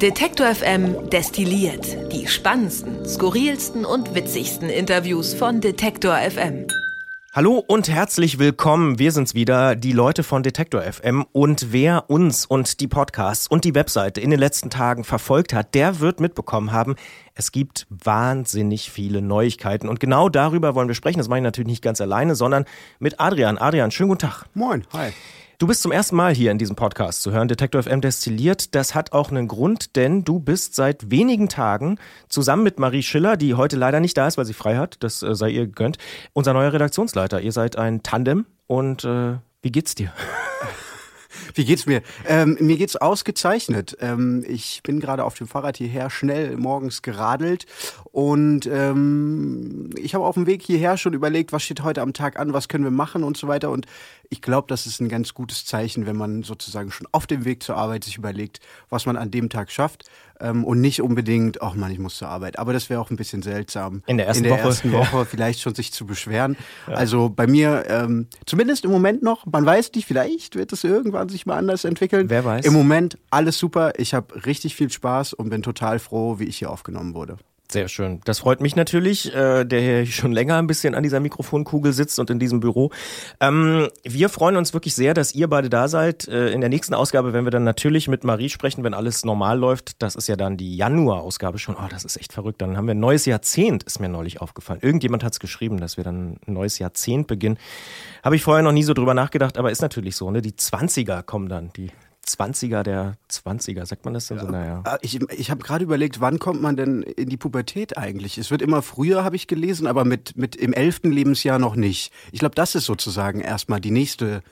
Detektor FM destilliert die spannendsten, skurrilsten und witzigsten Interviews von Detektor FM. Hallo und herzlich willkommen. Wir sind's wieder, die Leute von Detektor FM. Und wer uns und die Podcasts und die Webseite in den letzten Tagen verfolgt hat, der wird mitbekommen haben, es gibt wahnsinnig viele Neuigkeiten. Und genau darüber wollen wir sprechen. Das mache ich natürlich nicht ganz alleine, sondern mit Adrian. Adrian, schönen guten Tag. Moin, hi. Du bist zum ersten Mal hier in diesem Podcast zu hören, Detektor FM destilliert. Das hat auch einen Grund, denn du bist seit wenigen Tagen zusammen mit Marie Schiller, die heute leider nicht da ist, weil sie frei hat, das äh, sei ihr gegönnt, unser neuer Redaktionsleiter. Ihr seid ein Tandem und äh, wie geht's dir? Wie geht's mir? Ähm, mir geht's ausgezeichnet. Ähm, ich bin gerade auf dem Fahrrad hierher schnell morgens geradelt und ähm, ich habe auf dem Weg hierher schon überlegt, was steht heute am Tag an, was können wir machen und so weiter. Und ich glaube, das ist ein ganz gutes Zeichen, wenn man sozusagen schon auf dem Weg zur Arbeit sich überlegt, was man an dem Tag schafft ähm, und nicht unbedingt, ach man, ich muss zur Arbeit. Aber das wäre auch ein bisschen seltsam. In der ersten In der Woche. ersten Woche vielleicht schon sich zu beschweren. Ja. Also bei mir, ähm, zumindest im Moment noch, man weiß nicht, vielleicht wird es irgendwann sich mal anders entwickeln. Wer weiß. Im Moment alles super. Ich habe richtig viel Spaß und bin total froh, wie ich hier aufgenommen wurde. Sehr schön. Das freut mich natürlich, äh, der hier schon länger ein bisschen an dieser Mikrofonkugel sitzt und in diesem Büro. Ähm, wir freuen uns wirklich sehr, dass ihr beide da seid. Äh, in der nächsten Ausgabe werden wir dann natürlich mit Marie sprechen, wenn alles normal läuft. Das ist ja dann die Januar-Ausgabe schon. Oh, das ist echt verrückt. Dann haben wir ein neues Jahrzehnt, ist mir neulich aufgefallen. Irgendjemand hat es geschrieben, dass wir dann ein neues Jahrzehnt beginnen. Habe ich vorher noch nie so drüber nachgedacht, aber ist natürlich so. Ne? Die 20er kommen dann, die 20er der 20er, sagt man das denn so? Naja. Ah, Ich, ich habe gerade überlegt, wann kommt man denn in die Pubertät eigentlich? Es wird immer früher, habe ich gelesen, aber mit, mit im elften Lebensjahr noch nicht. Ich glaube, das ist sozusagen erstmal die nächste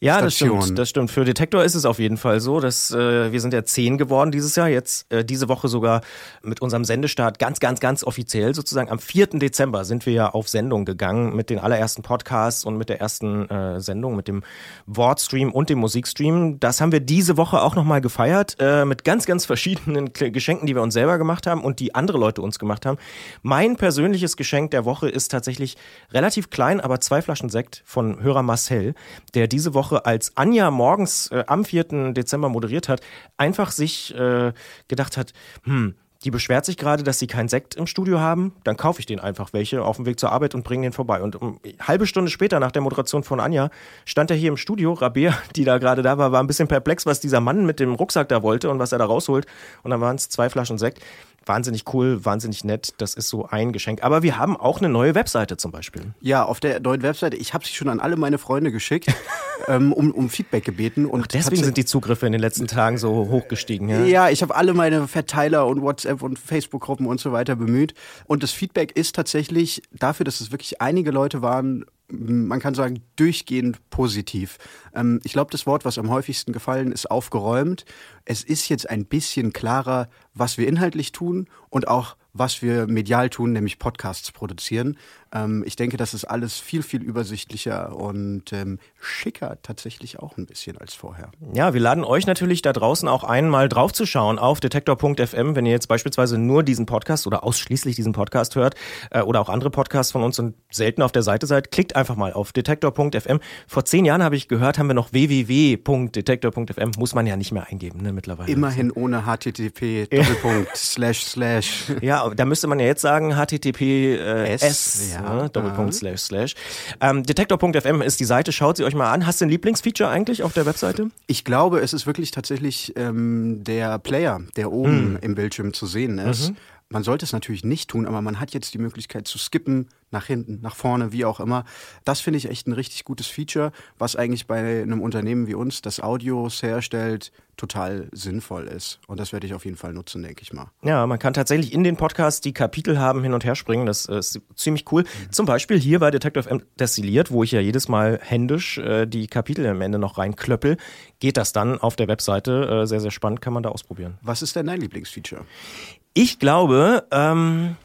Ja, das stimmt. Das stimmt. Für Detektor ist es auf jeden Fall so, dass äh, wir sind ja zehn geworden dieses Jahr. Jetzt äh, diese Woche sogar mit unserem Sendestart ganz, ganz, ganz offiziell sozusagen. Am 4. Dezember sind wir ja auf Sendung gegangen mit den allerersten Podcasts und mit der ersten äh, Sendung, mit dem Wortstream und dem Musikstream. Das haben wir diese Woche auch nochmal gefeiert äh, mit ganz, ganz verschiedenen Geschenken, die wir uns selber gemacht haben und die andere Leute uns gemacht haben. Mein persönliches Geschenk der Woche ist tatsächlich relativ klein, aber zwei Flaschen Sekt von Hörer Marcel, der diese Woche, als Anja morgens äh, am 4. Dezember moderiert hat, einfach sich äh, gedacht hat, hm, die beschwert sich gerade, dass sie keinen Sekt im Studio haben, dann kaufe ich den einfach welche auf dem Weg zur Arbeit und bringe den vorbei. Und um, halbe Stunde später, nach der Moderation von Anja, stand er hier im Studio. Rabea, die da gerade da war, war ein bisschen perplex, was dieser Mann mit dem Rucksack da wollte und was er da rausholt. Und dann waren es zwei Flaschen Sekt. Wahnsinnig cool, wahnsinnig nett. Das ist so ein Geschenk. Aber wir haben auch eine neue Webseite zum Beispiel. Ja, auf der neuen Webseite. Ich habe sie schon an alle meine Freunde geschickt, ähm, um, um Feedback gebeten. Und Deswegen sind die Zugriffe in den letzten Tagen so hochgestiegen. Ja? Ja, ich habe alle meine Verteiler und WhatsApp und Facebook-Gruppen und so weiter bemüht. Und das Feedback ist tatsächlich dafür, dass es wirklich einige Leute waren, man kann sagen, durchgehend positiv. Ähm, ich glaube, das Wort, was am häufigsten gefallen ist, aufgeräumt. Es ist jetzt ein bisschen klarer, was wir inhaltlich tun und auch was wir medial tun, nämlich Podcasts produzieren. Ähm, ich denke, das ist alles viel, viel übersichtlicher und ähm, schicker tatsächlich auch ein bisschen als vorher. Ja, wir laden euch natürlich da draußen auch ein, mal draufzuschauen auf detektor.fm, wenn ihr jetzt beispielsweise nur diesen Podcast oder ausschließlich diesen Podcast hört äh, oder auch andere Podcasts von uns und selten auf der Seite seid, klickt einfach mal auf detektor.fm. Vor zehn Jahren habe ich gehört, haben wir noch www.detektor.fm, muss man ja nicht mehr eingeben ne, mittlerweile. Immerhin ohne HTTP, Doppelpunkt, Slash, Slash. Ja, da müsste man ja jetzt sagen http äh, ja. ne, Doppelpunkt Aha. slash slash. Ähm, Detektor.fm ist die Seite, schaut sie euch mal an. Hast du ein Lieblingsfeature eigentlich auf der Webseite? Ich glaube, es ist wirklich tatsächlich ähm, der Player, der oben im Bildschirm zu sehen ist. Man sollte es natürlich nicht tun, aber man hat jetzt die Möglichkeit zu skippen, nach hinten, nach vorne, wie auch immer. Das finde ich echt ein richtig gutes Feature, was eigentlich bei einem Unternehmen wie uns, das Audios herstellt, total sinnvoll ist. Und das werde ich auf jeden Fall nutzen, denke ich mal. Ja, man kann tatsächlich in den Podcasts die Kapitel haben, hin und her springen. Das äh, ist ziemlich cool. Zum Beispiel hier bei Detective M Destilliert, wo ich ja jedes Mal händisch äh, die Kapitel am Ende noch reinklöppel, geht das dann auf der Webseite. Äh, sehr, sehr spannend, kann man da ausprobieren. Was ist denn dein Lieblingsfeature? Ich glaube, ähm,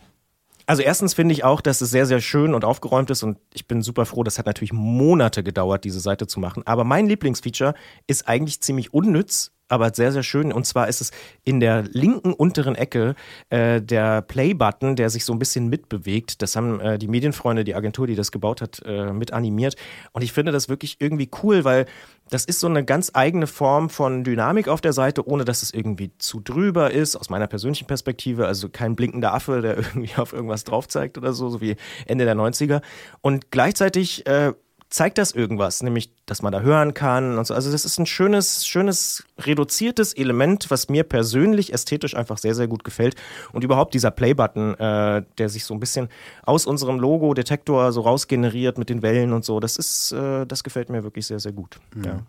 also erstens finde ich auch, dass es sehr, sehr schön und aufgeräumt ist und ich bin super froh, das hat natürlich Monate gedauert, diese Seite zu machen. Aber mein Lieblingsfeature ist eigentlich ziemlich unnütz, aber sehr, sehr schön. Und zwar ist es in der linken unteren Ecke äh, der Play-Button, der sich so ein bisschen mitbewegt. Das haben äh, die Medienfreunde, die Agentur, die das gebaut hat, äh, mit animiert. Und ich finde das wirklich irgendwie cool, weil das ist so eine ganz eigene Form von Dynamik auf der Seite, ohne dass es irgendwie zu drüber ist, aus meiner persönlichen Perspektive. Also kein blinkender Affe, der irgendwie auf irgendwas drauf zeigt oder so, so wie Ende der 90er. Und gleichzeitig äh, zeigt das irgendwas, nämlich, dass man da hören kann und so. Also das ist ein schönes, schönes, reduziertes Element, was mir persönlich ästhetisch einfach sehr, sehr gut gefällt. Und überhaupt dieser Play-Button, äh, der sich so ein bisschen aus unserem Logo-Detektor so rausgeneriert mit den Wellen und so, das ist, äh, das gefällt mir wirklich sehr, sehr gut. Mhm. Ja.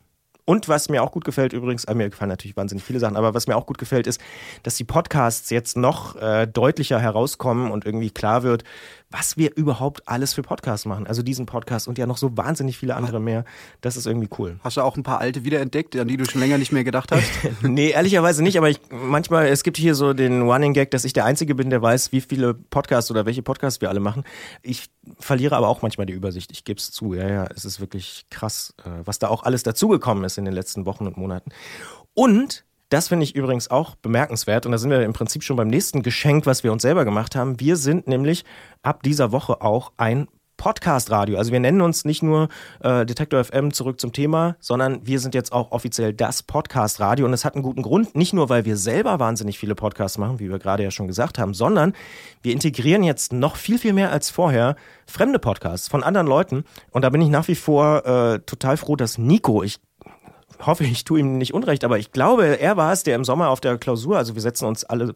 Und was mir auch gut gefällt übrigens, äh, mir gefallen natürlich wahnsinnig viele Sachen, aber was mir auch gut gefällt, ist, dass die Podcasts jetzt noch äh, deutlicher herauskommen und irgendwie klar wird, was wir überhaupt alles für Podcasts machen. Also diesen Podcast und ja noch so wahnsinnig viele andere mehr. Das ist irgendwie cool. Hast du auch ein paar alte wiederentdeckt, an die du schon länger nicht mehr gedacht hast? nee, ehrlicherweise nicht, aber ich manchmal, es gibt hier so den Running Gag, dass ich der Einzige bin, der weiß, wie viele Podcasts oder welche Podcasts wir alle machen. Ich verliere aber auch manchmal die Übersicht. Ich gebe es zu. Ja, ja, es ist wirklich krass, äh, was da auch alles dazugekommen ist in den letzten Wochen und Monaten. Und das finde ich übrigens auch bemerkenswert und da sind wir im Prinzip schon beim nächsten Geschenk, was wir uns selber gemacht haben. Wir sind nämlich ab dieser Woche auch ein Podcast-Radio. Also wir nennen uns nicht nur äh, Detektor FM zurück zum Thema, sondern wir sind jetzt auch offiziell das Podcast-Radio und es hat einen guten Grund, nicht nur weil wir selber wahnsinnig viele Podcasts machen, wie wir gerade ja schon gesagt haben, sondern wir integrieren jetzt noch viel, viel mehr als vorher fremde Podcasts von anderen Leuten und da bin ich nach wie vor äh, total froh, dass Nico, ich hoffe, ich tue ihm nicht unrecht, aber ich glaube, er war es, der im Sommer auf der Klausur, also wir setzen uns alle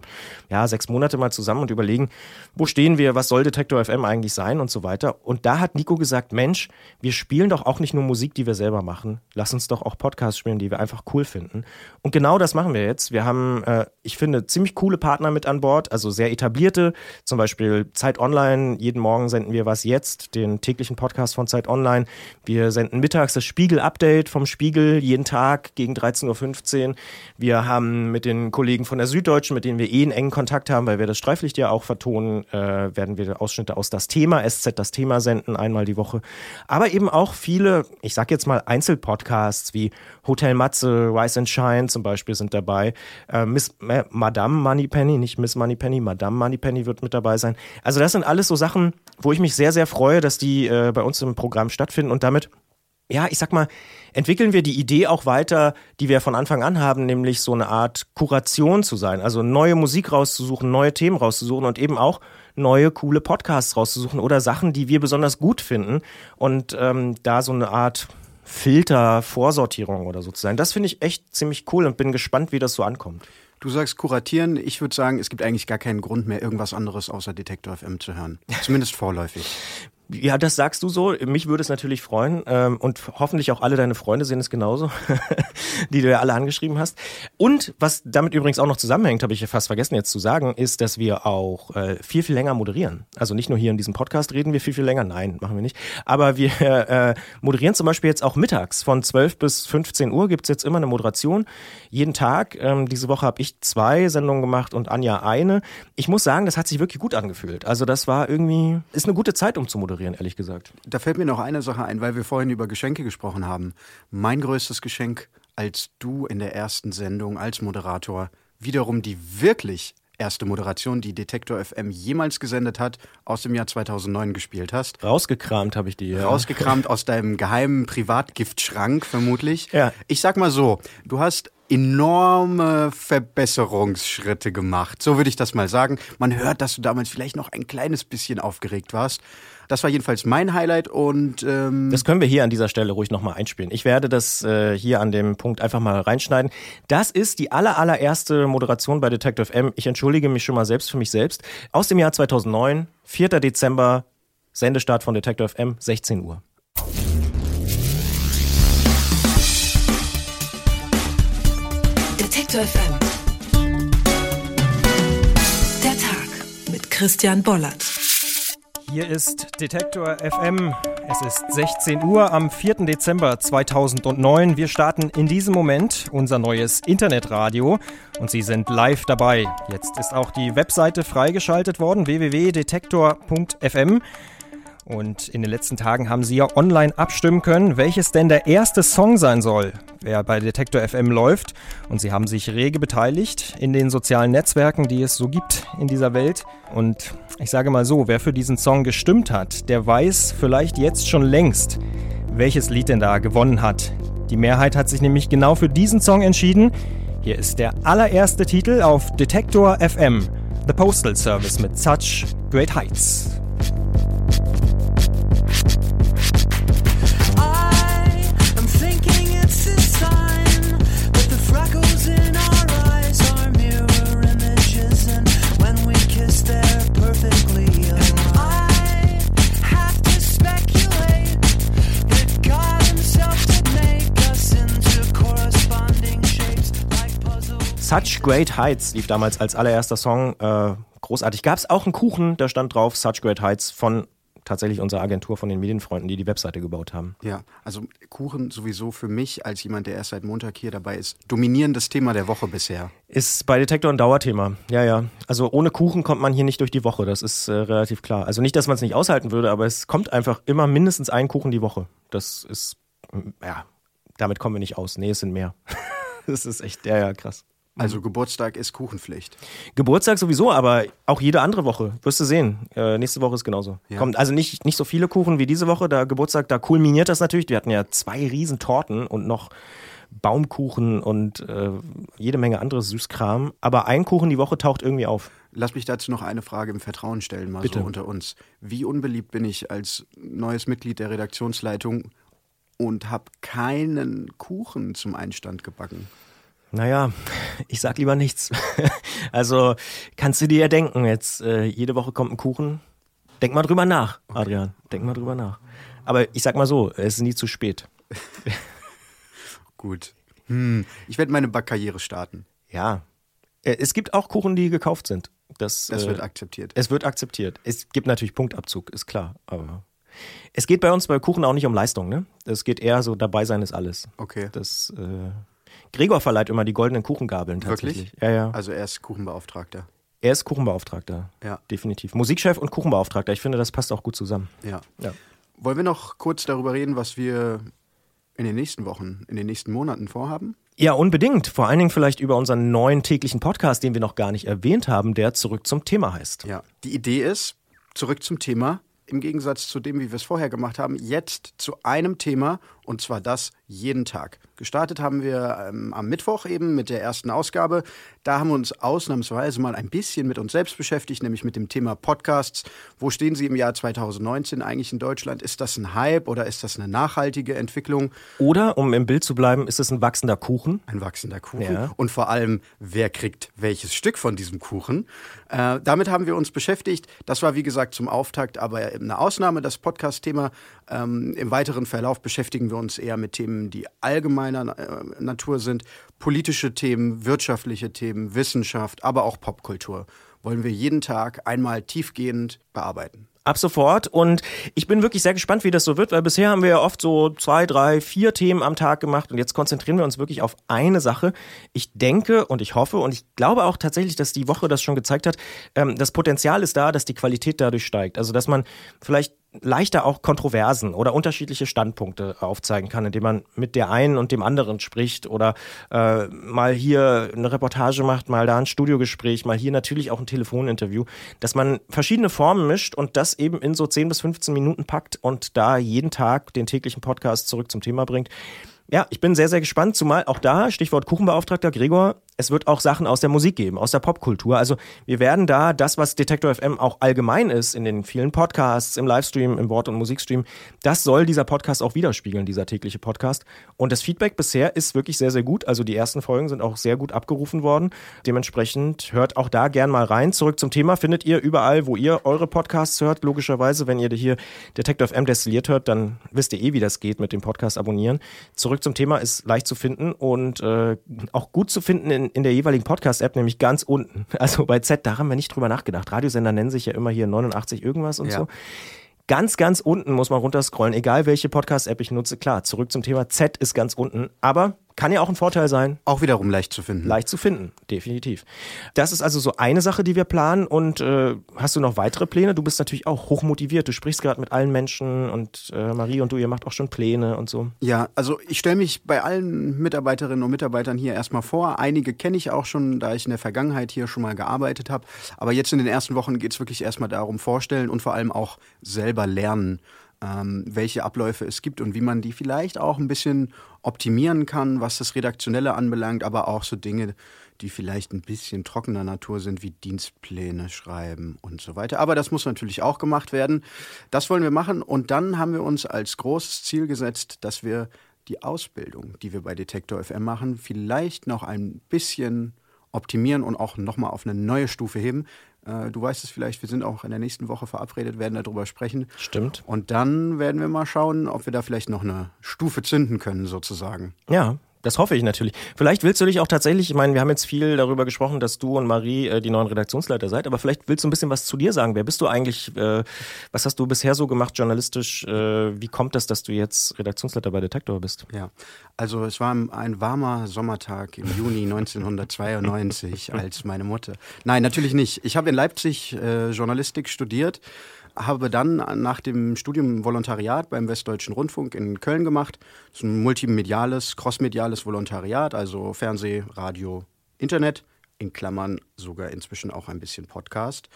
ja, sechs Monate mal zusammen und überlegen, wo stehen wir, was soll Detektor FM eigentlich sein und so weiter. Und da hat Nico gesagt, Mensch, wir spielen doch auch nicht nur Musik, die wir selber machen, lass uns doch auch Podcasts spielen, die wir einfach cool finden. Und genau das machen wir jetzt. Wir haben, äh, ich finde, ziemlich coole Partner mit an Bord, also sehr etablierte, zum Beispiel Zeit Online, jeden Morgen senden wir was jetzt, den täglichen Podcast von Zeit Online. Wir senden mittags das Spiegel-Update vom Spiegel, jeden Tag gegen 13.15 Uhr. Wir haben mit den Kollegen von der Süddeutschen, mit denen wir eh einen engen Kontakt haben, weil wir das Streiflicht ja auch vertonen, äh, werden wir Ausschnitte aus das Thema, SZ das Thema senden, einmal die Woche. Aber eben auch viele, ich sag jetzt mal Einzelpodcasts wie Hotel Matze, Rise and Shine zum Beispiel sind dabei. Äh, Miss äh, Madame Moneypenny, nicht Miss Moneypenny, Madame Moneypenny wird mit dabei sein. Also das sind alles so Sachen, wo ich mich sehr, sehr freue, dass die äh, bei uns im Programm stattfinden und damit ja, ich sag mal, entwickeln wir die Idee auch weiter, die wir von Anfang an haben, nämlich so eine Art Kuration zu sein, also neue Musik rauszusuchen, neue Themen rauszusuchen und eben auch neue coole Podcasts rauszusuchen oder Sachen, die wir besonders gut finden und ähm, da so eine Art Filter, Vorsortierung oder so zu sein. Das finde ich echt ziemlich cool und bin gespannt, wie das so ankommt. Du sagst kuratieren. Ich würde sagen, es gibt eigentlich gar keinen Grund mehr, irgendwas anderes außer Detektor FM zu hören. Zumindest vorläufig. Ja, das sagst du so. Mich würde es natürlich freuen. Ähm, und hoffentlich auch alle deine Freunde sehen es genauso, die du ja alle angeschrieben hast. Und was damit übrigens auch noch zusammenhängt, habe ich ja fast vergessen jetzt zu sagen, ist, dass wir auch äh, viel, viel länger moderieren. Also nicht nur hier in diesem Podcast reden wir viel, viel länger. Nein, machen wir nicht. Aber wir äh, moderieren zum Beispiel jetzt auch mittags. Von 12 bis 15 Uhr gibt's jetzt immer eine Moderation. Jeden Tag. Ähm, diese Woche habe ich zwei Sendungen gemacht und Anja eine. Ich muss sagen, das hat sich wirklich gut angefühlt. Also das war irgendwie, ist eine gute Zeit, um zu moderieren moderieren, ehrlich gesagt. Da fällt mir noch eine Sache ein, weil wir vorhin über Geschenke gesprochen haben. Mein größtes Geschenk als du in der ersten Sendung als Moderator wiederum die wirklich erste Moderation, die Detektor FM jemals gesendet hat, aus dem Jahr 2009 gespielt hast. Rausgekramt habe ich die. Ja. Rausgekramt aus deinem geheimen Privatgiftschrank vermutlich. Ja. Ich sag mal so, du hast enorme Verbesserungsschritte gemacht. So würde ich das mal sagen. Man hört, dass du damals vielleicht noch ein kleines bisschen aufgeregt warst. Das war jedenfalls mein Highlight und ähm das können wir hier an dieser Stelle ruhig nochmal einspielen. Ich werde das äh, hier an dem Punkt einfach mal reinschneiden. Das ist die aller, allererste Moderation bei Detective M. Ich entschuldige mich schon mal selbst für mich selbst. Aus dem Jahr 2009, 4. Dezember, Sendestart von Detective M, 16 Uhr. FM. Der Tag mit Christian Bollert. Hier ist Detektor FM. Es ist 16 Uhr am 4. Dezember 2009. Wir starten in diesem Moment unser neues Internetradio und Sie sind live dabei. Jetzt ist auch die Webseite freigeschaltet worden, www.detektor.fm. Und in den letzten Tagen haben Sie ja online abstimmen können, welches denn der erste Song sein soll, wer bei Detektor FM läuft. Und Sie haben sich rege beteiligt in den sozialen Netzwerken, die es so gibt in dieser Welt. Und ich sage mal so, wer für diesen Song gestimmt hat, der weiß vielleicht jetzt schon längst, welches Lied denn da gewonnen hat. Die Mehrheit hat sich nämlich genau für diesen Song entschieden. Hier ist der allererste Titel auf Detektor FM, The Postal Service mit Such Great Heights. Such Great Heights lief damals als allererster Song. Äh, großartig. Gab es auch einen Kuchen, da stand drauf Such Great Heights von tatsächlich unserer Agentur von den Medienfreunden, die die Webseite gebaut haben. Ja, also Kuchen sowieso für mich als jemand, der erst seit Montag hier dabei ist, dominierendes Thema der Woche bisher. Ist bei Detektor ein Dauerthema. Ja, ja. Also ohne Kuchen kommt man hier nicht durch die Woche. Das ist äh, relativ klar. Also nicht, dass man es nicht aushalten würde, aber es kommt einfach immer mindestens ein Kuchen die Woche. Das ist, ja, damit kommen wir nicht aus. Nee, es sind mehr. das ist echt, ja, ja, krass. Also mhm. Geburtstag ist Kuchenpflicht. Geburtstag sowieso, aber auch jede andere Woche. Wirst du sehen. Äh, nächste Woche ist genauso. Ja. Kommt also nicht, nicht so viele Kuchen wie diese Woche. Da Geburtstag, da kulminiert das natürlich. Wir hatten ja zwei riesen Torten und noch Baumkuchen und äh, jede Menge anderes Süßkram. Aber ein Kuchen die Woche taucht irgendwie auf. Lass mich dazu noch eine Frage im Vertrauen stellen, mal Bitte. so unter uns. Wie unbeliebt bin ich als neues Mitglied der Redaktionsleitung und habe keinen Kuchen zum Einstand gebacken? Naja, ich sag lieber nichts. also kannst du dir ja denken, jetzt äh, jede Woche kommt ein Kuchen. Denk mal drüber nach, Adrian. Denk mal drüber nach. Aber ich sag mal so, es ist nie zu spät. Gut. Hm. Ich werde meine Backkarriere starten. Ja. Äh, es gibt auch Kuchen, die gekauft sind. Das, das wird äh, akzeptiert. Es wird akzeptiert. Es gibt natürlich Punktabzug, ist klar. Aber es geht bei uns bei Kuchen auch nicht um Leistung, ne? Es geht eher so, dabei sein ist alles. Okay. Das äh, Gregor verleiht immer die goldenen Kuchengabeln tatsächlich. Wirklich? Ja, ja. Also er ist Kuchenbeauftragter. Er ist Kuchenbeauftragter. Ja. Definitiv. Musikchef und Kuchenbeauftragter. Ich finde, das passt auch gut zusammen. Ja. ja. Wollen wir noch kurz darüber reden, was wir in den nächsten Wochen, in den nächsten Monaten vorhaben? Ja, unbedingt. Vor allen Dingen vielleicht über unseren neuen täglichen Podcast, den wir noch gar nicht erwähnt haben, der Zurück zum Thema heißt. Ja. Die Idee ist, zurück zum Thema, im Gegensatz zu dem, wie wir es vorher gemacht haben, jetzt zu einem Thema und zwar das jeden Tag. Gestartet haben wir ähm, am Mittwoch eben mit der ersten Ausgabe. Da haben wir uns ausnahmsweise mal ein bisschen mit uns selbst beschäftigt, nämlich mit dem Thema Podcasts. Wo stehen sie im Jahr 2019 eigentlich in Deutschland? Ist das ein Hype oder ist das eine nachhaltige Entwicklung? Oder, um im Bild zu bleiben, ist es ein wachsender Kuchen? Ein wachsender Kuchen. Ja. Und vor allem, wer kriegt welches Stück von diesem Kuchen? Äh, damit haben wir uns beschäftigt. Das war, wie gesagt, zum Auftakt, aber eine Ausnahme, das Podcast-Thema. Ähm, Im weiteren Verlauf beschäftigen wir uns eher mit Themen, die allgemeiner äh, Natur sind, politische Themen, wirtschaftliche Themen, Wissenschaft, aber auch Popkultur. Wollen wir jeden Tag einmal tiefgehend bearbeiten. Ab sofort. Und ich bin wirklich sehr gespannt, wie das so wird, weil bisher haben wir ja oft so zwei, drei, vier Themen am Tag gemacht und jetzt konzentrieren wir uns wirklich auf eine Sache. Ich denke und ich hoffe und ich glaube auch tatsächlich, dass die Woche das schon gezeigt hat, ähm, das Potenzial ist da, dass die Qualität dadurch steigt. Also, dass man vielleicht leichter auch Kontroversen oder unterschiedliche Standpunkte aufzeigen kann, indem man mit der einen und dem anderen spricht oder äh, mal hier eine Reportage macht, mal da ein Studiogespräch, mal hier natürlich auch ein Telefoninterview, dass man verschiedene Formen mischt und das eben in so 10 bis 15 Minuten packt und da jeden Tag den täglichen Podcast zurück zum Thema bringt. Ja, ich bin sehr, sehr gespannt, zumal auch da, Stichwort Kuchenbeauftragter Gregor, es wird auch Sachen aus der Musik geben, aus der Popkultur. Also wir werden da das, was Detektor FM auch allgemein ist, in den vielen Podcasts, im Livestream, im Wort- und Musikstream, das soll dieser Podcast auch widerspiegeln, dieser tägliche Podcast. Und das Feedback bisher ist wirklich sehr, sehr gut. Also die ersten Folgen sind auch sehr gut abgerufen worden. Dementsprechend hört auch da gern mal rein. Zurück zum Thema findet ihr überall, wo ihr eure Podcasts hört, logischerweise. Wenn ihr hier Detektor FM destilliert hört, dann wisst ihr eh, wie das geht mit dem Podcast abonnieren. Zurück zum Thema ist leicht zu finden und äh, auch gut zu finden in in der jeweiligen Podcast-App, nämlich ganz unten. Also bei Z, da haben wir nicht drüber nachgedacht. Radiosender nennen sich ja immer hier 89 irgendwas und ja. so. Ganz, ganz unten muss man runterscrollen, egal welche Podcast-App ich nutze. Klar, zurück zum Thema Z ist ganz unten. Aber kann ja auch ein Vorteil sein. Auch wiederum leicht zu finden. Leicht zu finden, definitiv. Das ist also so eine Sache, die wir planen. Und äh, hast du noch weitere Pläne? Du bist natürlich auch hochmotiviert. Du sprichst gerade mit allen Menschen und äh, Marie und du, ihr macht auch schon Pläne und so. Ja, also ich stelle mich bei allen Mitarbeiterinnen und Mitarbeitern hier erstmal vor. Einige kenne ich auch schon, da ich in der Vergangenheit hier schon mal gearbeitet habe. Aber jetzt in den ersten Wochen geht es wirklich erstmal darum, vorstellen und vor allem auch selber lernen ähm, welche Abläufe es gibt und wie man die vielleicht auch ein bisschen optimieren kann, was das Redaktionelle anbelangt, aber auch so Dinge, die vielleicht ein bisschen trockener Natur sind, wie Dienstpläne schreiben und so weiter. Aber das muss natürlich auch gemacht werden. Das wollen wir machen und dann haben wir uns als großes Ziel gesetzt, dass wir die Ausbildung, die wir bei Detektor FM machen, vielleicht noch ein bisschen optimieren und auch nochmal auf eine neue Stufe heben. Äh, du weißt es vielleicht, wir sind auch in der nächsten Woche verabredet, werden darüber sprechen. Stimmt. Und dann werden wir mal schauen, ob wir da vielleicht noch eine Stufe zünden können, sozusagen. Ja, das hoffe ich natürlich. Vielleicht willst du dich auch tatsächlich, ich meine, wir haben jetzt viel darüber gesprochen, dass du und Marie äh, die neuen Redaktionsleiter seid, aber vielleicht willst du ein bisschen was zu dir sagen. Wer bist du eigentlich? Äh, was hast du bisher so gemacht journalistisch? Äh, wie kommt das, dass du jetzt Redaktionsleiter bei Detektor bist? Ja, also es war ein warmer Sommertag im Juni 1992 als meine Mutter. Nein, natürlich nicht. Ich habe in Leipzig äh, Journalistik studiert habe dann nach dem Studium Volontariat beim Westdeutschen Rundfunk in Köln gemacht. Das ist ein multimediales, crossmediales Volontariat, also Fernseh, Radio, Internet, in Klammern sogar inzwischen auch ein bisschen Podcast.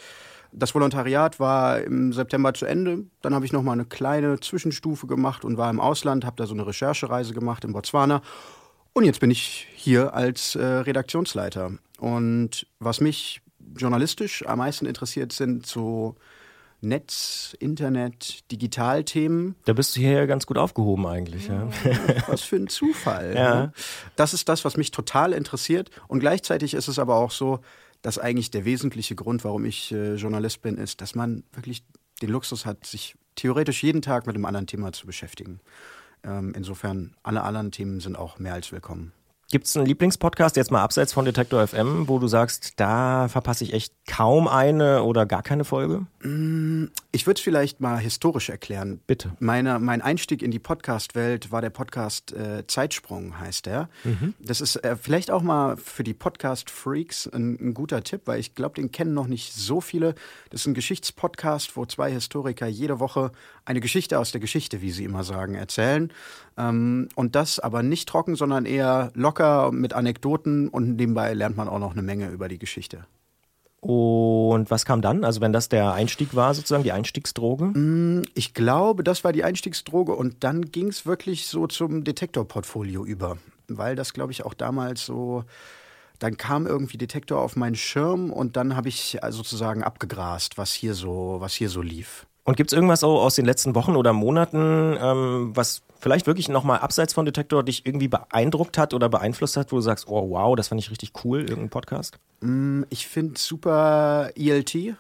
Das Volontariat war im September zu Ende. Dann habe ich noch mal eine kleine Zwischenstufe gemacht und war im Ausland, habe da so eine Recherchereise gemacht in Botswana. Und jetzt bin ich hier als äh, Redaktionsleiter. Und was mich journalistisch am meisten interessiert, sind so Netz, Internet, Digitalthemen. Da bist du hier ja ganz gut aufgehoben eigentlich. Ja. Was für ein Zufall. ja. Ne? Das ist das, was mich total interessiert. Und gleichzeitig ist es aber auch so, dass eigentlich der wesentliche Grund, warum ich äh, Journalist bin, ist, dass man wirklich den Luxus hat, sich theoretisch jeden Tag mit einem anderen Thema zu beschäftigen. Ähm, insofern, alle anderen Themen sind auch mehr als willkommen. Gibt es einen Lieblingspodcast, jetzt mal abseits von Detektor FM, wo du sagst, da verpasse ich echt kaum eine oder gar keine Folge? Mm, ich würde es vielleicht mal historisch erklären. Bitte. Meine, mein Einstieg in die Podcast-Welt war der Podcast äh, Zeitsprung, heißt der. Mhm. Das ist äh, vielleicht auch mal für die Podcast-Freaks ein, ein, guter Tipp, weil ich glaube, den kennen noch nicht so viele. Das ist ein Geschichtspodcast, wo zwei Historiker jede Woche eine Geschichte aus der Geschichte, wie sie immer sagen, erzählen. Ähm, und das aber nicht trocken, sondern eher locker mit Anekdoten und nebenbei lernt man auch noch eine Menge über die Geschichte. Und was kam dann? Also wenn das der Einstieg war, sozusagen die Einstiegsdroge? Mm, ich glaube, das war die Einstiegsdroge und dann ging es wirklich so zum Detektorportfolio über, weil das, glaube ich, auch damals so dann kam irgendwie Detektor auf meinen Schirm und dann habe ich äh, sozusagen abgegrast, was hier so, was hier so lief. Und gibt es irgendwas so aus den letzten Wochen oder Monaten, ähm, was vielleicht wirklich nochmal abseits von Detektor dich irgendwie beeindruckt hat oder beeinflusst hat, wo du sagst, oh wow, das fand ich richtig cool, irgendein Podcast? Mm, ich finde super ELT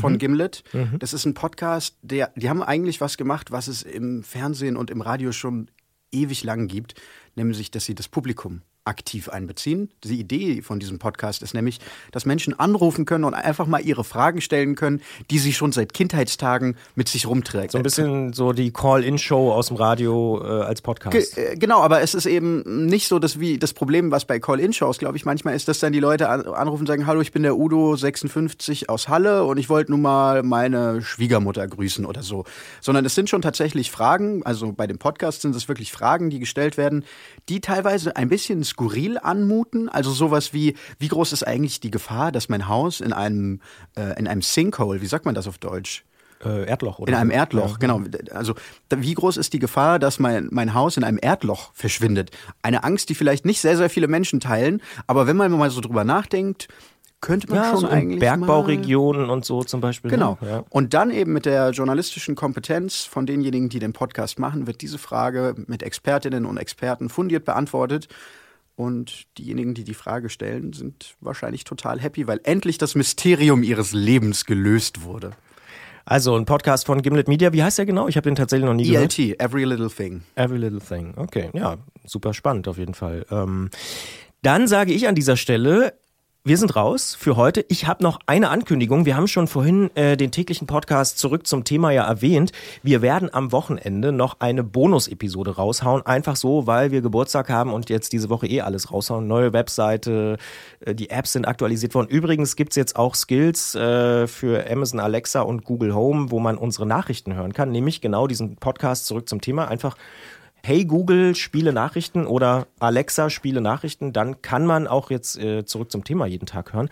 von mhm. Gimlet. Mhm. Das ist ein Podcast, der, die haben eigentlich was gemacht, was es im Fernsehen und im Radio schon ewig lang gibt, nämlich, dass sie das Publikum aktiv einbeziehen. Die Idee von diesem Podcast ist nämlich, dass Menschen anrufen können und einfach mal ihre Fragen stellen können, die sie schon seit Kindheitstagen mit sich rumträgt. So ein bisschen so die Call-In-Show aus dem Radio äh, als Podcast. Ge äh, genau, aber es ist eben nicht so, dass wie das Problem, was bei Call-In-Shows, glaube ich, manchmal ist, dass dann die Leute an, anrufen und sagen, hallo, ich bin der Udo 56 aus Halle und ich wollte nun mal meine Schwiegermutter grüßen oder so. Sondern es sind schon tatsächlich Fragen, also bei dem Podcast sind es wirklich Fragen, die gestellt werden, die teilweise ein bisschen skurril anmuten. Also sowas wie, wie groß ist eigentlich die Gefahr, dass mein Haus in einem, äh, in einem Sinkhole, wie sagt man das auf Deutsch? Äh, Erdloch, oder? In einem Erdloch, ja. genau. Also, wie groß ist die Gefahr, dass mein, mein Haus in einem Erdloch verschwindet? Eine Angst, die vielleicht nicht sehr, sehr viele Menschen teilen, aber wenn man mal so drüber nachdenkt, könnte man ja, schon so eigentlich. Bergbauregionen und so zum Beispiel. Ne? Genau. Ja. Und dann eben mit der journalistischen Kompetenz von denjenigen, die den Podcast machen, wird diese Frage mit Expertinnen und Experten fundiert beantwortet. Und diejenigen, die die Frage stellen, sind wahrscheinlich total happy, weil endlich das Mysterium ihres Lebens gelöst wurde. Also ein Podcast von Gimlet Media. Wie heißt der genau? Ich habe den tatsächlich noch nie ELT, gehört. Every Little Thing. Every Little Thing. Okay, ja, super spannend auf jeden Fall. Ähm, dann sage ich an dieser Stelle, wir sind raus für heute. Ich habe noch eine Ankündigung. Wir haben schon vorhin äh, den täglichen Podcast zurück zum Thema ja erwähnt. Wir werden am Wochenende noch eine Bonus-Episode raushauen. Einfach so, weil wir Geburtstag haben und jetzt diese Woche eh alles raushauen. Neue Webseite, äh, die Apps sind aktualisiert worden. Übrigens gibt's jetzt auch Skills äh, für Amazon Alexa und Google Home, wo man unsere Nachrichten hören kann. Nämlich genau diesen Podcast zurück zum Thema. Einfach Hey Google, spiele Nachrichten oder Alexa, spiele Nachrichten, dann kann man auch jetzt äh, zurück zum Thema jeden Tag hören.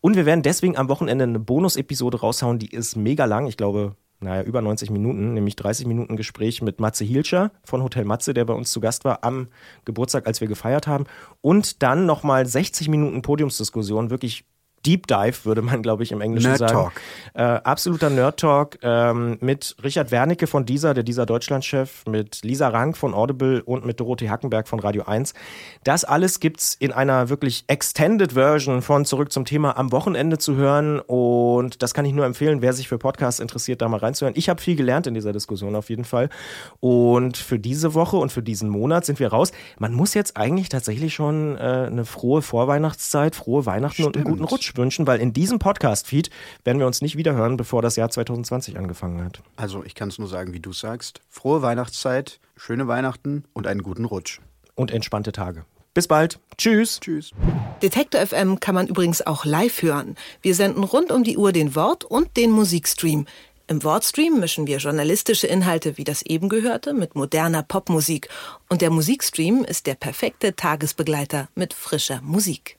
Und wir werden deswegen am Wochenende eine Bonus-Episode raushauen, die ist mega lang. Ich glaube, naja, über 90 Minuten, nämlich 30 Minuten Gespräch mit Matze Hielscher von Hotel Matze, der bei uns zu Gast war am Geburtstag, als wir gefeiert haben. Und dann nochmal 60 Minuten Podiumsdiskussion, wirklich Deep Dive, würde man, glaube ich, im Englischen Nerd sagen. Talk. Äh, absoluter Nerd Talk ähm, mit Richard Wernicke von dieser, der dieser Deutschlandchef, mit Lisa Rank von Audible und mit Dorothee Hackenberg von Radio 1. Das alles gibt's in einer wirklich Extended Version von Zurück zum Thema am Wochenende zu hören. Und das kann ich nur empfehlen, wer sich für Podcasts interessiert, da mal reinzuhören. Ich habe viel gelernt in dieser Diskussion auf jeden Fall. Und für diese Woche und für diesen Monat sind wir raus. Man muss jetzt eigentlich tatsächlich schon äh, eine frohe Vorweihnachtszeit, frohe Weihnachten und einen Stimmt. guten Rutsch wünschen, weil in diesem Podcast-Feed werden wir uns nicht wieder hören, bevor das Jahr 2020 angefangen hat. Also ich kann es nur sagen, wie du sagst. Frohe Weihnachtszeit, schöne Weihnachten und einen guten Rutsch. Und entspannte Tage. Bis bald. Tschüss. Tschüss. Detektor FM kann man übrigens auch live hören. Wir senden rund um die Uhr den Wort- und den Musikstream. Im Wortstream mischen wir journalistische Inhalte wie das eben gehörte mit moderner Popmusik. Und der Musikstream ist der perfekte Tagesbegleiter mit frischer Musik.